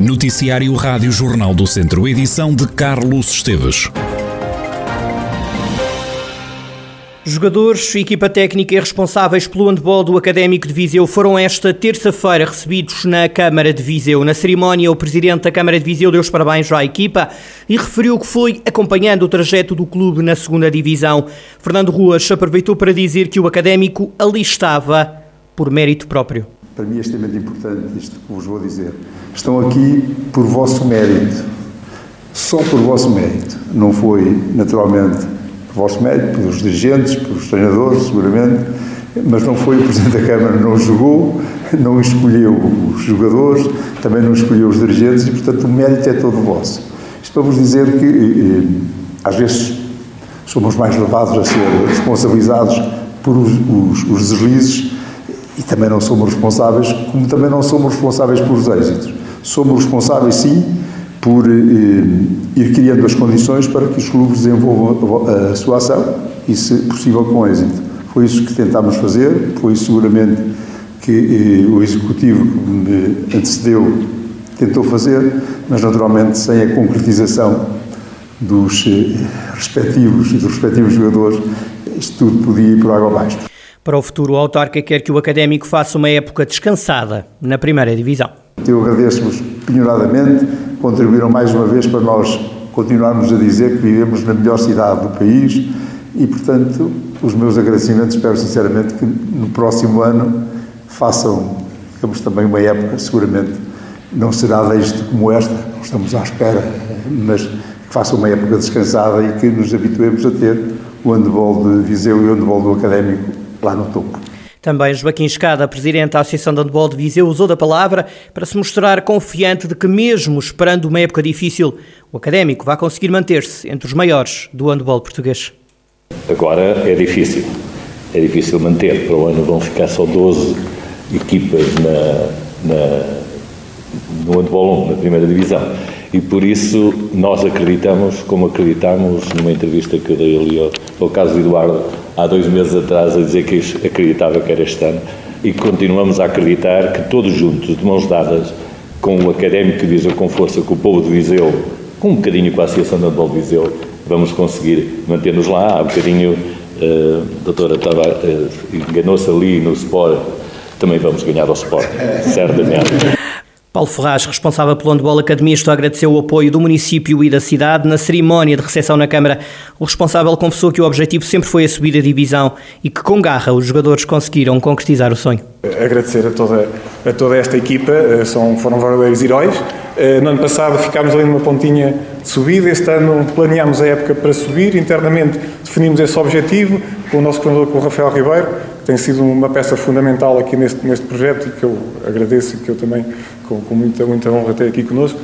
Noticiário Rádio Jornal do Centro, edição de Carlos Esteves. Jogadores, equipa técnica e responsáveis pelo handball do Académico de Viseu foram esta terça-feira recebidos na Câmara de Viseu. Na cerimónia, o presidente da Câmara de Viseu deu os parabéns à equipa e referiu que foi acompanhando o trajeto do clube na segunda divisão. Fernando Ruas aproveitou para dizer que o Académico ali estava por mérito próprio. Para mim é extremamente importante isto que vos vou dizer. Estão aqui por vosso mérito. Só por vosso mérito. Não foi, naturalmente, por vosso mérito, pelos dirigentes, pelos treinadores, seguramente, mas não foi o Presidente da Câmara, não jogou, não escolheu os jogadores, também não escolheu os dirigentes e, portanto, o mérito é todo vosso. Isto para vos dizer que, eh, às vezes, somos mais levados a ser responsabilizados por os, os, os deslizes e também não somos responsáveis, como também não somos responsáveis pelos êxitos. Somos responsáveis, sim, por eh, ir criando as condições para que os clubes desenvolvam a, sua ação e, se possível, com êxito. Foi isso que tentámos fazer, foi seguramente que eh, o Executivo que me antecedeu tentou fazer, mas naturalmente sem a concretização dos eh, respectivos, dos respectivos jogadores, isto tudo podia ir por água abaixo. Para o futuro, o autarca quer que o Académico faça uma época descansada na primeira divisão. Eu agradeço-vos penhoradamente, contribuíram mais uma vez para nós continuarmos a dizer que vivemos na melhor cidade do país e, portanto, os meus agradecimentos, espero sinceramente que no próximo ano façam, digamos, também uma época, seguramente não será de como esta, não estamos à espera, mas que façam uma época descansada e que nos habituemos a ter o handball de Viseu e o handball do Académico lá no topo. Também Joaquim Escada, presidente da Associação de Handball de Viseu, usou da palavra para se mostrar confiante de que, mesmo esperando uma época difícil, o académico vai conseguir manter-se entre os maiores do handball português. Agora é difícil. É difícil manter. Para o ano vão ficar só 12 equipas na, na, no handball 1, na primeira divisão. E por isso nós acreditamos, como acreditamos numa entrevista que eu dei ali ao, ao caso de Eduardo, há dois meses atrás a dizer que acreditava que era este ano e continuamos a acreditar que todos juntos, de mãos dadas, com o Académico de Viseu, com força, com o povo de Viseu, com um bocadinho com a Associação de Handball de Viseu, vamos conseguir manter-nos lá. Há um bocadinho, uh, a doutora estava, uh, enganou-se ali no Sport, também vamos ganhar ao Sport, certamente. Paulo Ferraz, responsável pelo handball academista, agradeceu o apoio do município e da cidade na cerimónia de recepção na Câmara. O responsável confessou que o objetivo sempre foi a subida a divisão e que com garra os jogadores conseguiram concretizar o sonho. Agradecer a toda, a toda esta equipa, eh, são, foram verdadeiros heróis. Eh, no ano passado ficámos ali numa pontinha de subida, este ano planeámos a época para subir, internamente definimos esse objetivo com o nosso treinador, com o Rafael Ribeiro, tem sido uma peça fundamental aqui neste, neste projeto e que eu agradeço e que eu também com, com muita, muita honra ter aqui conosco.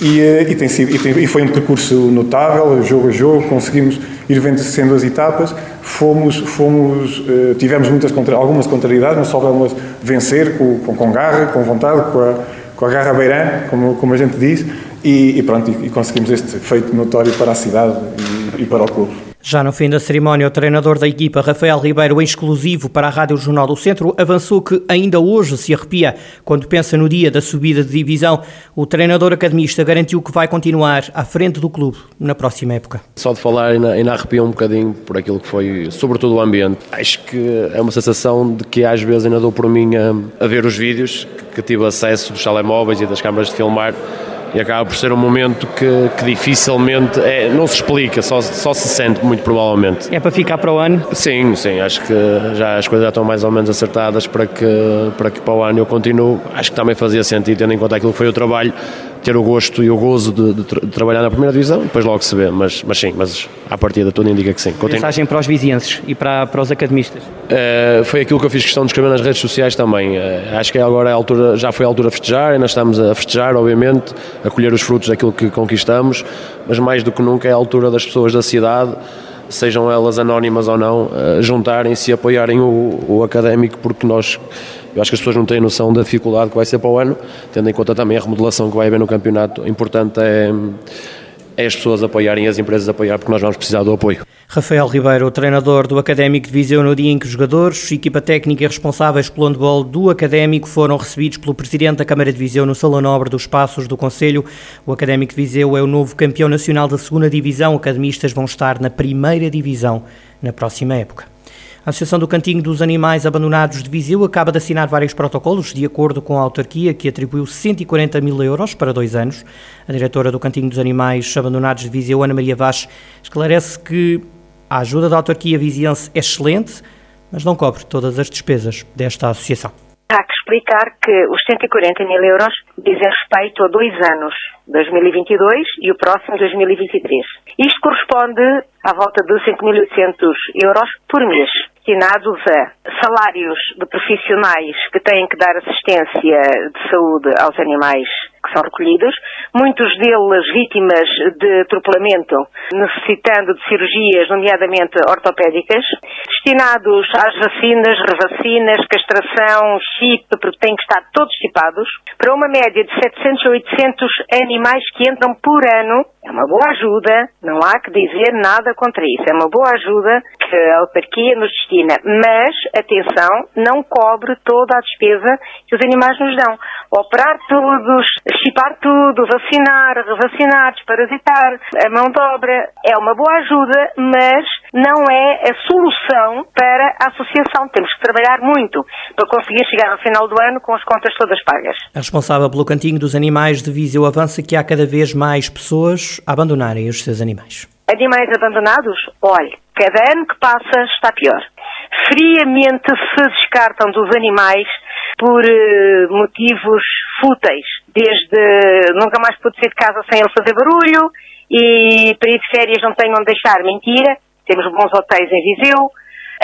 E, eh, e, tem sido, e, tem, e, foi um percurso notável, jogo a jogo, conseguimos ir vencendo as etapas, fomos, fomos, eh, tivemos muitas, algumas contrariedades, mas soubemos vencer com, com, com, garra, com vontade, com a, com a garra beirã, como, como a gente diz, e, pronto, e, conseguimos este feito notório para a cidade e para o clube. Já no fim da cerimónia, o treinador da equipa, Rafael Ribeiro, em exclusivo para a Rádio Jornal do Centro, avançou que ainda hoje se arrepia quando pensa no dia da subida de divisão. O treinador academista garantiu que vai continuar à frente do clube na próxima época. Só de falar ainda, ainda arrepia um bocadinho por aquilo que foi, sobretudo o ambiente. Acho que é uma sensação de que às vezes ainda dou por mim a, a ver os vídeos, que, que tive acesso dos telemóveis e das câmaras de filmar e acaba por ser um momento que, que dificilmente é, não se explica, só, só se sente muito provavelmente. É para ficar para o ano? Sim, sim, acho que já as coisas já estão mais ou menos acertadas para que para que para o ano eu continuo. Acho que também fazia sentido tendo em conta aquilo que foi o trabalho ter o gosto e o gozo de, de, de, trabalhar na primeira divisão, depois logo se vê, mas, mas sim, mas à partida tudo indica que sim. Continua. Mensagem para os vizinhenses e para, para os academistas? Uh, foi aquilo que eu fiz questão de escrever nas redes sociais também. Uh, acho que agora é a altura, já foi a altura de festejar, ainda estamos a festejar, obviamente, a colher os frutos daquilo que conquistamos, mas mais do que nunca é a altura das pessoas da cidade sejam elas anónimas ou não, uh, juntarem-se e apoiarem o, o académico, porque nós eu acho que as pessoas não têm noção da dificuldade que vai ser para o ano, tendo em conta também a remodelação que vai haver no campeonato. Importante é, é as pessoas apoiarem as empresas apoiar, porque nós vamos precisar do apoio. Rafael Ribeiro, treinador do Académico de Viseu, no dia em que os jogadores, equipa técnica e responsáveis pelo handball do Académico foram recebidos pelo Presidente da Câmara de Viseu no Salão Nobre dos Passos do Conselho. O Académico de Viseu é o novo campeão nacional da segunda Divisão. Academistas vão estar na primeira Divisão na próxima época. A Associação do Cantinho dos Animais Abandonados de Viseu acaba de assinar vários protocolos de acordo com a autarquia que atribuiu 140 mil euros para dois anos. A diretora do Cantinho dos Animais Abandonados de Viseu, Ana Maria Vaz, esclarece que a ajuda da autarquia viziense é excelente, mas não cobre todas as despesas desta associação. Há que explicar que os 140 mil euros dizem respeito a dois anos, 2022 e o próximo 2023. Isto corresponde à volta de 5.800 euros por mês destinados a salários de profissionais que têm que dar assistência de saúde aos animais que são recolhidos, muitos deles vítimas de atropelamento, necessitando de cirurgias, nomeadamente ortopédicas, destinados às vacinas, revacinas, castração, chip, porque têm que estar todos chipados, para uma média de 700 a 800 animais que entram por ano. É uma boa ajuda, não há que dizer nada contra isso. É uma boa ajuda que a autarquia nos destina, mas, atenção, não cobre toda a despesa que os animais nos dão. Operar todos, chipar tudo, vacinar, revacinar, desparasitar, a mão de obra é uma boa ajuda, mas não é a solução para a associação. Temos que trabalhar muito para conseguir chegar ao final do ano com as contas todas pagas. A responsável pelo Cantinho dos Animais de Viseu avança que há cada vez mais pessoas abandonarem os seus animais. Animais abandonados? Olhe, cada ano que passa está pior. Friamente se descartam dos animais por uh, motivos fúteis, desde nunca mais pude sair de casa sem ele fazer barulho e para ir de férias não tenho onde deixar, mentira, temos bons hotéis em Viseu,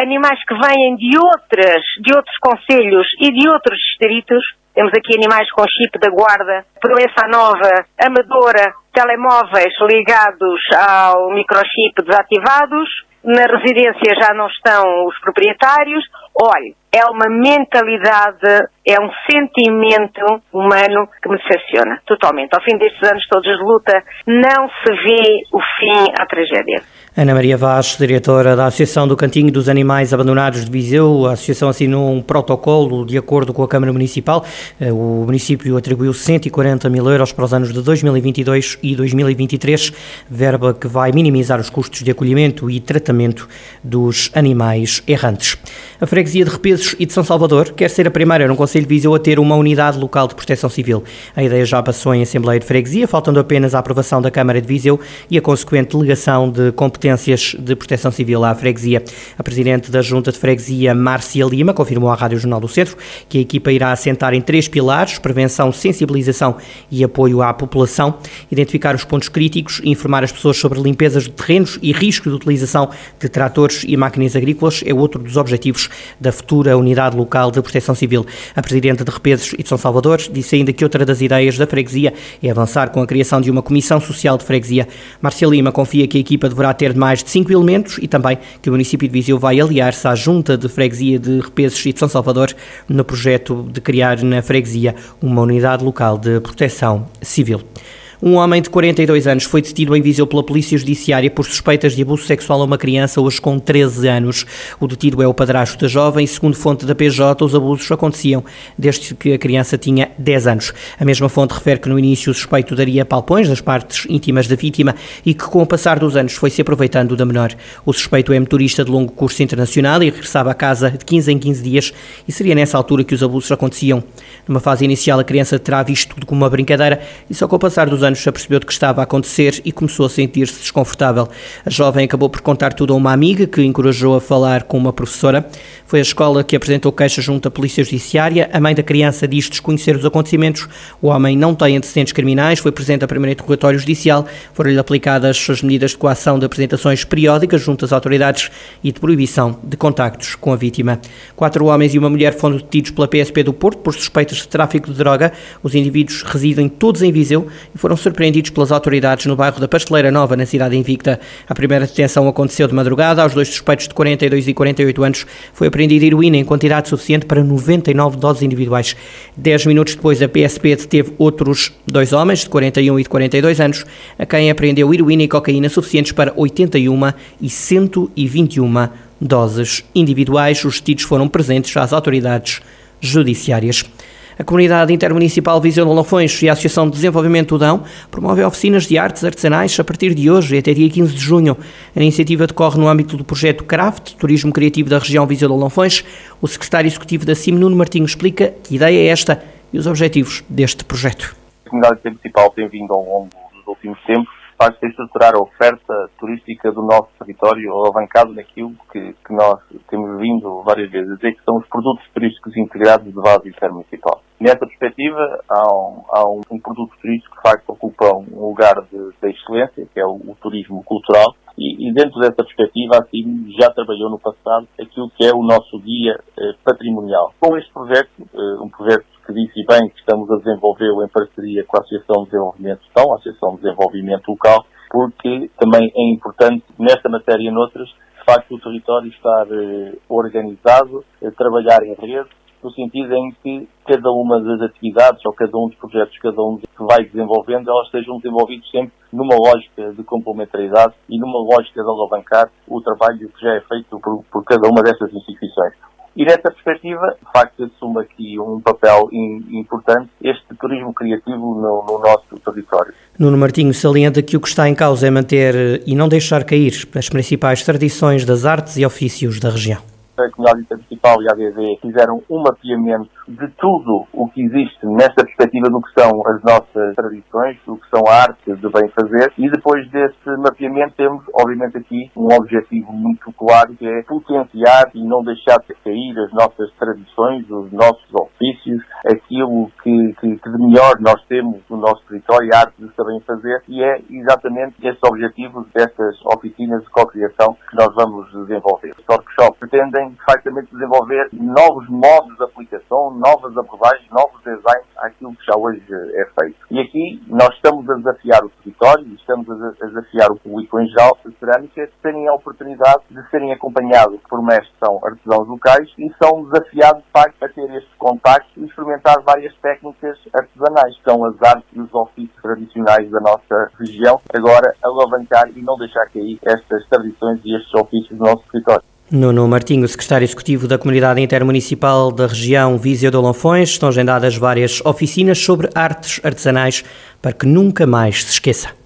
animais que vêm de outras, de outros conselhos e de outros distritos, temos aqui animais com chip da guarda, promessa nova, amadora, telemóveis ligados ao microchip desativados, na residência já não estão os proprietários. Olhe, é uma mentalidade, é um sentimento humano que me decepciona totalmente. Ao fim destes anos todos de luta, não se vê o fim à tragédia. Ana Maria Vaz, diretora da Associação do Cantinho dos Animais Abandonados de Viseu, a associação assinou um protocolo de acordo com a Câmara Municipal. Eh, o município atribuiu 140 mil euros para os anos de 2022 e 2023, verba que vai minimizar os custos de acolhimento e tratamento dos animais errantes. A freguesia de Repesos e de São Salvador quer ser a primeira no Conselho de Viseu a ter uma unidade local de proteção civil. A ideia já passou em Assembleia de Freguesia, faltando apenas a aprovação da Câmara de Viseu e a consequente delegação de competências de proteção civil à freguesia. A Presidente da Junta de Freguesia, Márcia Lima, confirmou à Rádio Jornal do Centro que a equipa irá assentar em três pilares, prevenção, sensibilização e apoio à população, identificar os pontos críticos e informar as pessoas sobre limpezas de terrenos e risco de utilização de tratores e máquinas agrícolas é outro dos objetivos da futura Unidade Local de Proteção Civil. A Presidente de Repesos e de São Salvador disse ainda que outra das ideias da freguesia é avançar com a criação de uma Comissão Social de Freguesia. Marcia Lima confia que a equipa deverá ter mais de cinco elementos e também que o município de Viseu vai aliar-se à Junta de Freguesia de Repesos e de São Salvador no projeto de criar na freguesia uma Unidade Local de Proteção Civil. Um homem de 42 anos foi detido em Viseu pela Polícia Judiciária por suspeitas de abuso sexual a uma criança, hoje com 13 anos. O detido é o padrasto da jovem. Segundo fonte da PJ, os abusos aconteciam desde que a criança tinha 10 anos. A mesma fonte refere que no início o suspeito daria palpões nas partes íntimas da vítima e que com o passar dos anos foi se aproveitando da menor. O suspeito é motorista de longo curso internacional e regressava a casa de 15 em 15 dias e seria nessa altura que os abusos aconteciam. Numa fase inicial, a criança terá visto tudo como uma brincadeira e só com o passar dos anos anos apercebeu de que estava a acontecer e começou a sentir-se desconfortável. A jovem acabou por contar tudo a uma amiga que encorajou a falar com uma professora. Foi a escola que apresentou queixa junto à Polícia Judiciária. A mãe da criança diz desconhecer os acontecimentos. O homem não tem antecedentes criminais, foi presente a primeiro interrogatório judicial. Foram-lhe aplicadas as medidas de coação de apresentações periódicas junto às autoridades e de proibição de contactos com a vítima. Quatro homens e uma mulher foram detidos pela PSP do Porto por suspeitas de tráfico de droga. Os indivíduos residem todos em Viseu e foram surpreendidos pelas autoridades no bairro da Pasteleira Nova, na cidade invicta. A primeira detenção aconteceu de madrugada. Aos dois suspeitos de 42 e 48 anos foi apreendida heroína em quantidade suficiente para 99 doses individuais. Dez minutos depois, a PSP deteve outros dois homens, de 41 e de 42 anos, a quem apreendeu heroína e cocaína suficientes para 81 e 121 doses individuais. Os detidos foram presentes às autoridades judiciárias. A Comunidade Intermunicipal Viseu de Lafões e a Associação de Desenvolvimento do Dão promovem oficinas de artes artesanais a partir de hoje e até dia 15 de junho. A iniciativa decorre no âmbito do projeto CRAFT, Turismo Criativo da região Viseu de Lafões. O secretário executivo da CIM, Nuno Martinho, explica que ideia é esta e os objetivos deste projeto. A Comunidade Intermunicipal tem vindo ao longo dos últimos tempos faz-se estruturar a oferta turística do nosso território, alavancado naquilo que, que, nós temos vindo várias vezes a dizer, que são os produtos turísticos integrados de base intermunicipal. Nessa perspectiva, há um, há um, um produto turístico que, de facto, ocupa um lugar de, de excelência, que é o, o turismo cultural, e, e, dentro dessa perspectiva, assim, já trabalhou no passado aquilo que é o nosso guia eh, patrimonial. Com este projeto, eh, um projeto que disse bem que estamos a desenvolver em parceria com a Associação de Desenvolvimento Estão, a Associação de Desenvolvimento Local, porque também é importante, nesta matéria e noutras, de facto o território estar eh, organizado, eh, trabalhar em rede, no sentido em que cada uma das atividades ou cada um dos projetos, cada um que vai desenvolvendo, elas sejam desenvolvidos sempre numa lógica de complementaridade e numa lógica de alavancar o trabalho que já é feito por, por cada uma destas instituições. E nessa perspectiva, de facto, assume aqui um papel importante este turismo criativo no, no, nosso território. Nuno Martinho salienta que o que está em causa é manter e não deixar cair as principais tradições das artes e ofícios da região a Comunidade Intermunicipal e a ADV fizeram um mapeamento de tudo o que existe nesta perspectiva do que são as nossas tradições, do que são a arte de bem fazer e depois desse mapeamento temos, obviamente, aqui um objetivo muito claro que é potenciar e não deixar de cair as nossas tradições, os nossos ofícios, aquilo que, que, que de melhor nós temos no nosso território, a arte de saber fazer e é exatamente esse objetivo destas oficinas de co-criação que nós vamos desenvolver. Os workshops pretendem perfeitamente desenvolver novos modos de aplicação, novas abordagens, novos designs àquilo que já hoje é feito. E aqui nós estamos a desafiar o território, estamos a desafiar o público em geral de cerâmica, terem a oportunidade de serem acompanhados por mestres que são artesãos locais e são desafiados, de facto, a ter este contacto e experimentar várias técnicas artesanais, que são as artes e os ofícios tradicionais da nossa região, agora alavancar e não deixar cair estas tradições e estes ofícios do nosso território. Nuno Martinho, secretário executivo da Comunidade Intermunicipal da região Viseu de Olonfões, estão agendadas várias oficinas sobre artes artesanais para que nunca mais se esqueça.